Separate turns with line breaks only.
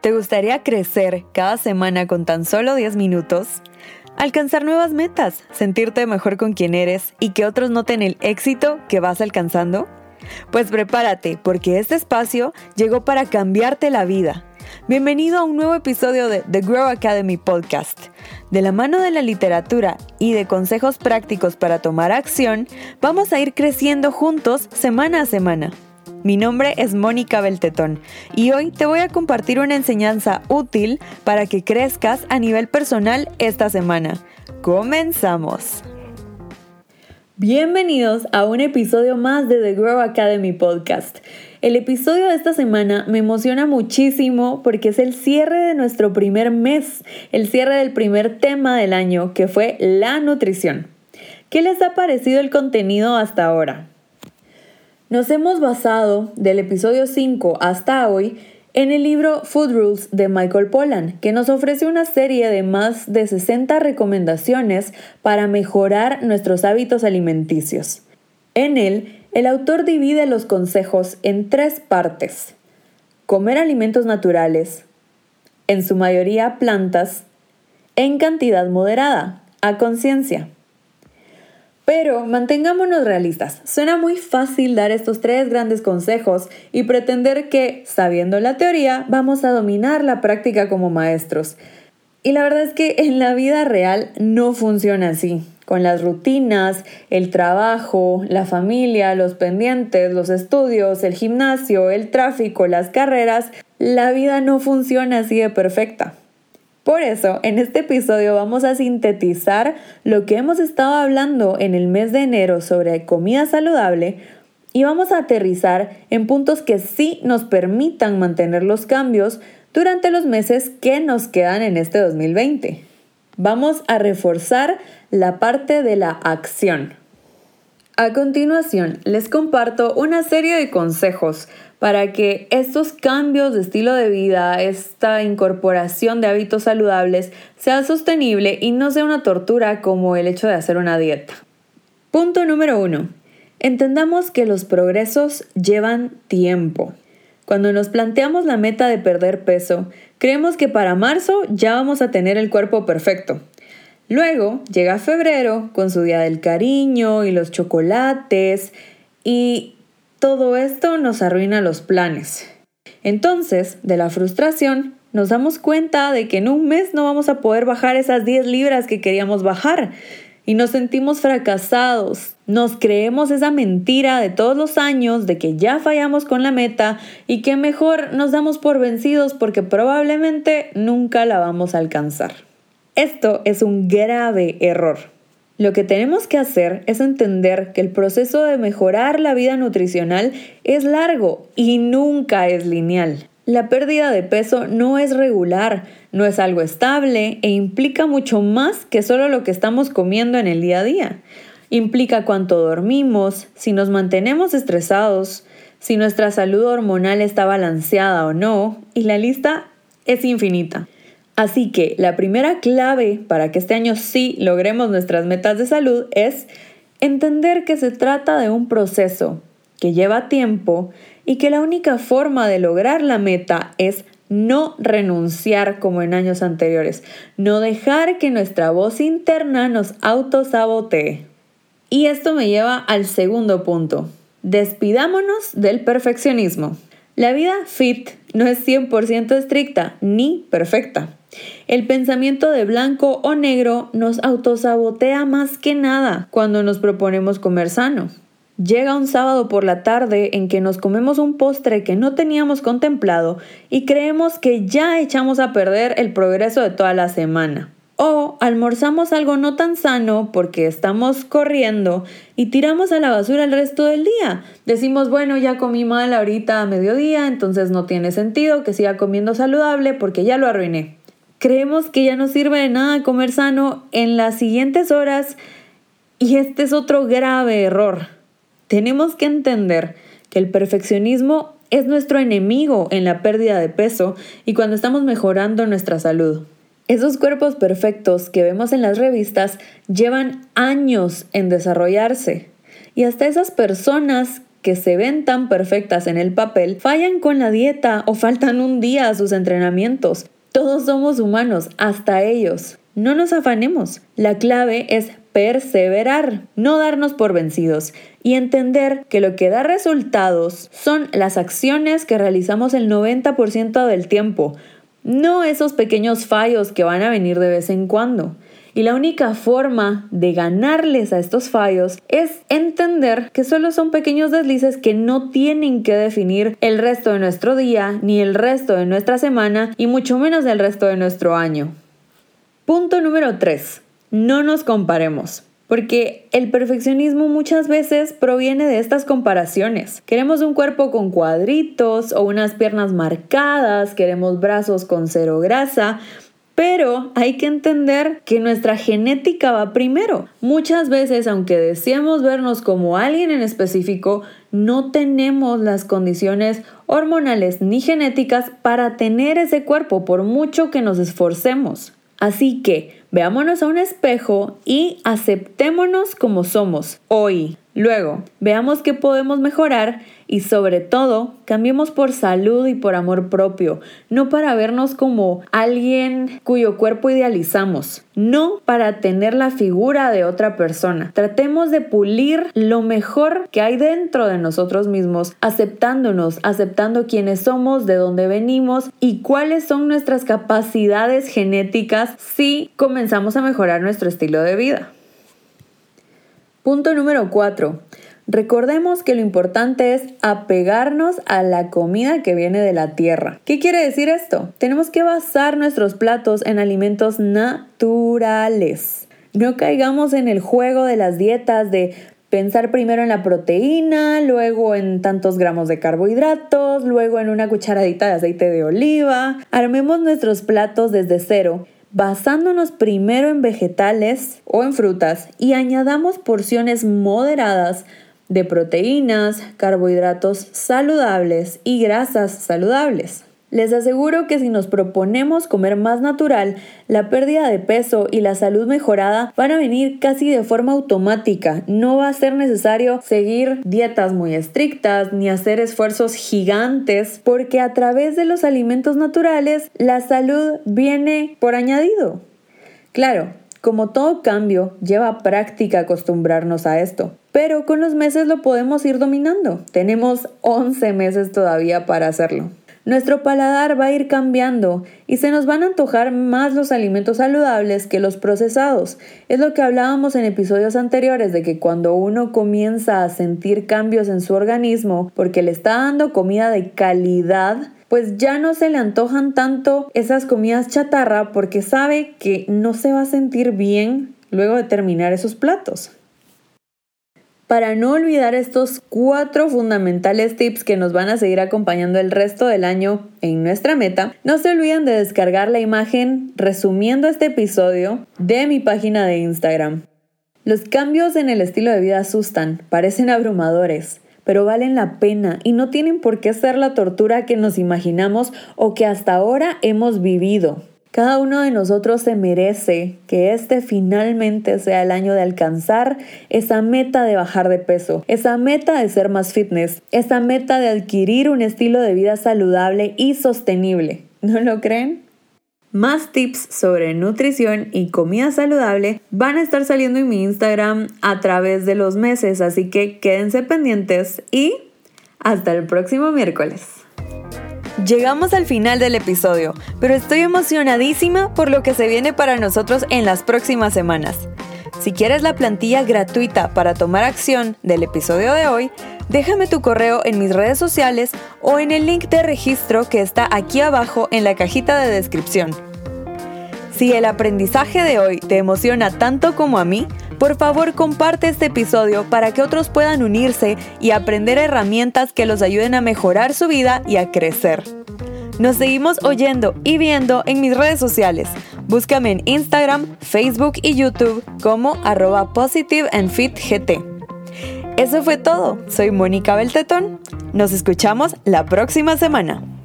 ¿Te gustaría crecer cada semana con tan solo 10 minutos? Alcanzar nuevas metas, sentirte mejor con quien eres y que otros noten el éxito que vas alcanzando? Pues prepárate, porque este espacio llegó para cambiarte la vida. Bienvenido a un nuevo episodio de The Grow Academy Podcast. De la mano de la literatura y de consejos prácticos para tomar acción, vamos a ir creciendo juntos semana a semana. Mi nombre es Mónica Beltetón y hoy te voy a compartir una enseñanza útil para que crezcas a nivel personal esta semana. ¡Comenzamos! Bienvenidos a un episodio más de The Grow Academy Podcast. El episodio de esta semana me emociona muchísimo porque es el cierre de nuestro primer mes, el cierre del primer tema del año que fue la nutrición. ¿Qué les ha parecido el contenido hasta ahora? Nos hemos basado del episodio 5 hasta hoy en el libro Food Rules de Michael Pollan, que nos ofrece una serie de más de 60 recomendaciones para mejorar nuestros hábitos alimenticios. En él, el autor divide los consejos en tres partes. Comer alimentos naturales, en su mayoría plantas, en cantidad moderada, a conciencia. Pero mantengámonos realistas. Suena muy fácil dar estos tres grandes consejos y pretender que, sabiendo la teoría, vamos a dominar la práctica como maestros. Y la verdad es que en la vida real no funciona así. Con las rutinas, el trabajo, la familia, los pendientes, los estudios, el gimnasio, el tráfico, las carreras, la vida no funciona así de perfecta. Por eso, en este episodio vamos a sintetizar lo que hemos estado hablando en el mes de enero sobre comida saludable y vamos a aterrizar en puntos que sí nos permitan mantener los cambios durante los meses que nos quedan en este 2020. Vamos a reforzar la parte de la acción. A continuación, les comparto una serie de consejos para que estos cambios de estilo de vida, esta incorporación de hábitos saludables, sea sostenible y no sea una tortura como el hecho de hacer una dieta. Punto número uno. Entendamos que los progresos llevan tiempo. Cuando nos planteamos la meta de perder peso, creemos que para marzo ya vamos a tener el cuerpo perfecto. Luego llega febrero con su día del cariño y los chocolates y todo esto nos arruina los planes. Entonces, de la frustración, nos damos cuenta de que en un mes no vamos a poder bajar esas 10 libras que queríamos bajar y nos sentimos fracasados. Nos creemos esa mentira de todos los años de que ya fallamos con la meta y que mejor nos damos por vencidos porque probablemente nunca la vamos a alcanzar. Esto es un grave error. Lo que tenemos que hacer es entender que el proceso de mejorar la vida nutricional es largo y nunca es lineal. La pérdida de peso no es regular, no es algo estable e implica mucho más que solo lo que estamos comiendo en el día a día. Implica cuánto dormimos, si nos mantenemos estresados, si nuestra salud hormonal está balanceada o no, y la lista es infinita. Así que la primera clave para que este año sí logremos nuestras metas de salud es entender que se trata de un proceso que lleva tiempo y que la única forma de lograr la meta es no renunciar como en años anteriores, no dejar que nuestra voz interna nos autosabotee. Y esto me lleva al segundo punto. Despidámonos del perfeccionismo. La vida fit no es 100% estricta ni perfecta. El pensamiento de blanco o negro nos autosabotea más que nada cuando nos proponemos comer sano. Llega un sábado por la tarde en que nos comemos un postre que no teníamos contemplado y creemos que ya echamos a perder el progreso de toda la semana. O almorzamos algo no tan sano porque estamos corriendo y tiramos a la basura el resto del día. Decimos, bueno, ya comí mal ahorita a mediodía, entonces no tiene sentido que siga comiendo saludable porque ya lo arruiné. Creemos que ya no sirve de nada comer sano en las siguientes horas y este es otro grave error. Tenemos que entender que el perfeccionismo es nuestro enemigo en la pérdida de peso y cuando estamos mejorando nuestra salud. Esos cuerpos perfectos que vemos en las revistas llevan años en desarrollarse y hasta esas personas que se ven tan perfectas en el papel fallan con la dieta o faltan un día a sus entrenamientos. Todos somos humanos, hasta ellos. No nos afanemos. La clave es perseverar, no darnos por vencidos y entender que lo que da resultados son las acciones que realizamos el 90% del tiempo, no esos pequeños fallos que van a venir de vez en cuando. Y la única forma de ganarles a estos fallos es entender que solo son pequeños deslices que no tienen que definir el resto de nuestro día, ni el resto de nuestra semana, y mucho menos el resto de nuestro año. Punto número 3. No nos comparemos. Porque el perfeccionismo muchas veces proviene de estas comparaciones. Queremos un cuerpo con cuadritos o unas piernas marcadas, queremos brazos con cero grasa, pero hay que entender que nuestra genética va primero. Muchas veces, aunque deseamos vernos como alguien en específico, no tenemos las condiciones hormonales ni genéticas para tener ese cuerpo por mucho que nos esforcemos. Así que veámonos a un espejo y aceptémonos como somos hoy. Luego, veamos qué podemos mejorar y sobre todo, cambiemos por salud y por amor propio, no para vernos como alguien cuyo cuerpo idealizamos, no para tener la figura de otra persona. Tratemos de pulir lo mejor que hay dentro de nosotros mismos, aceptándonos, aceptando quiénes somos, de dónde venimos y cuáles son nuestras capacidades genéticas si comenzamos a mejorar nuestro estilo de vida. Punto número 4. Recordemos que lo importante es apegarnos a la comida que viene de la tierra. ¿Qué quiere decir esto? Tenemos que basar nuestros platos en alimentos naturales. No caigamos en el juego de las dietas de pensar primero en la proteína, luego en tantos gramos de carbohidratos, luego en una cucharadita de aceite de oliva. Armemos nuestros platos desde cero basándonos primero en vegetales o en frutas y añadamos porciones moderadas de proteínas, carbohidratos saludables y grasas saludables. Les aseguro que si nos proponemos comer más natural, la pérdida de peso y la salud mejorada van a venir casi de forma automática. No va a ser necesario seguir dietas muy estrictas ni hacer esfuerzos gigantes porque a través de los alimentos naturales la salud viene por añadido. Claro, como todo cambio, lleva práctica acostumbrarnos a esto, pero con los meses lo podemos ir dominando. Tenemos 11 meses todavía para hacerlo. Nuestro paladar va a ir cambiando y se nos van a antojar más los alimentos saludables que los procesados. Es lo que hablábamos en episodios anteriores de que cuando uno comienza a sentir cambios en su organismo porque le está dando comida de calidad, pues ya no se le antojan tanto esas comidas chatarra porque sabe que no se va a sentir bien luego de terminar esos platos. Para no olvidar estos cuatro fundamentales tips que nos van a seguir acompañando el resto del año en nuestra meta, no se olviden de descargar la imagen resumiendo este episodio de mi página de Instagram. Los cambios en el estilo de vida asustan, parecen abrumadores, pero valen la pena y no tienen por qué ser la tortura que nos imaginamos o que hasta ahora hemos vivido. Cada uno de nosotros se merece que este finalmente sea el año de alcanzar esa meta de bajar de peso, esa meta de ser más fitness, esa meta de adquirir un estilo de vida saludable y sostenible. ¿No lo creen? Más tips sobre nutrición y comida saludable van a estar saliendo en mi Instagram a través de los meses, así que quédense pendientes y hasta el próximo miércoles. Llegamos al final del episodio, pero estoy emocionadísima por lo que se viene para nosotros en las próximas semanas. Si quieres la plantilla gratuita para tomar acción del episodio de hoy, déjame tu correo en mis redes sociales o en el link de registro que está aquí abajo en la cajita de descripción. Si el aprendizaje de hoy te emociona tanto como a mí, por favor, comparte este episodio para que otros puedan unirse y aprender herramientas que los ayuden a mejorar su vida y a crecer. Nos seguimos oyendo y viendo en mis redes sociales. Búscame en Instagram, Facebook y YouTube como arroba positive gt. Eso fue todo. Soy Mónica Beltetón. Nos escuchamos la próxima semana.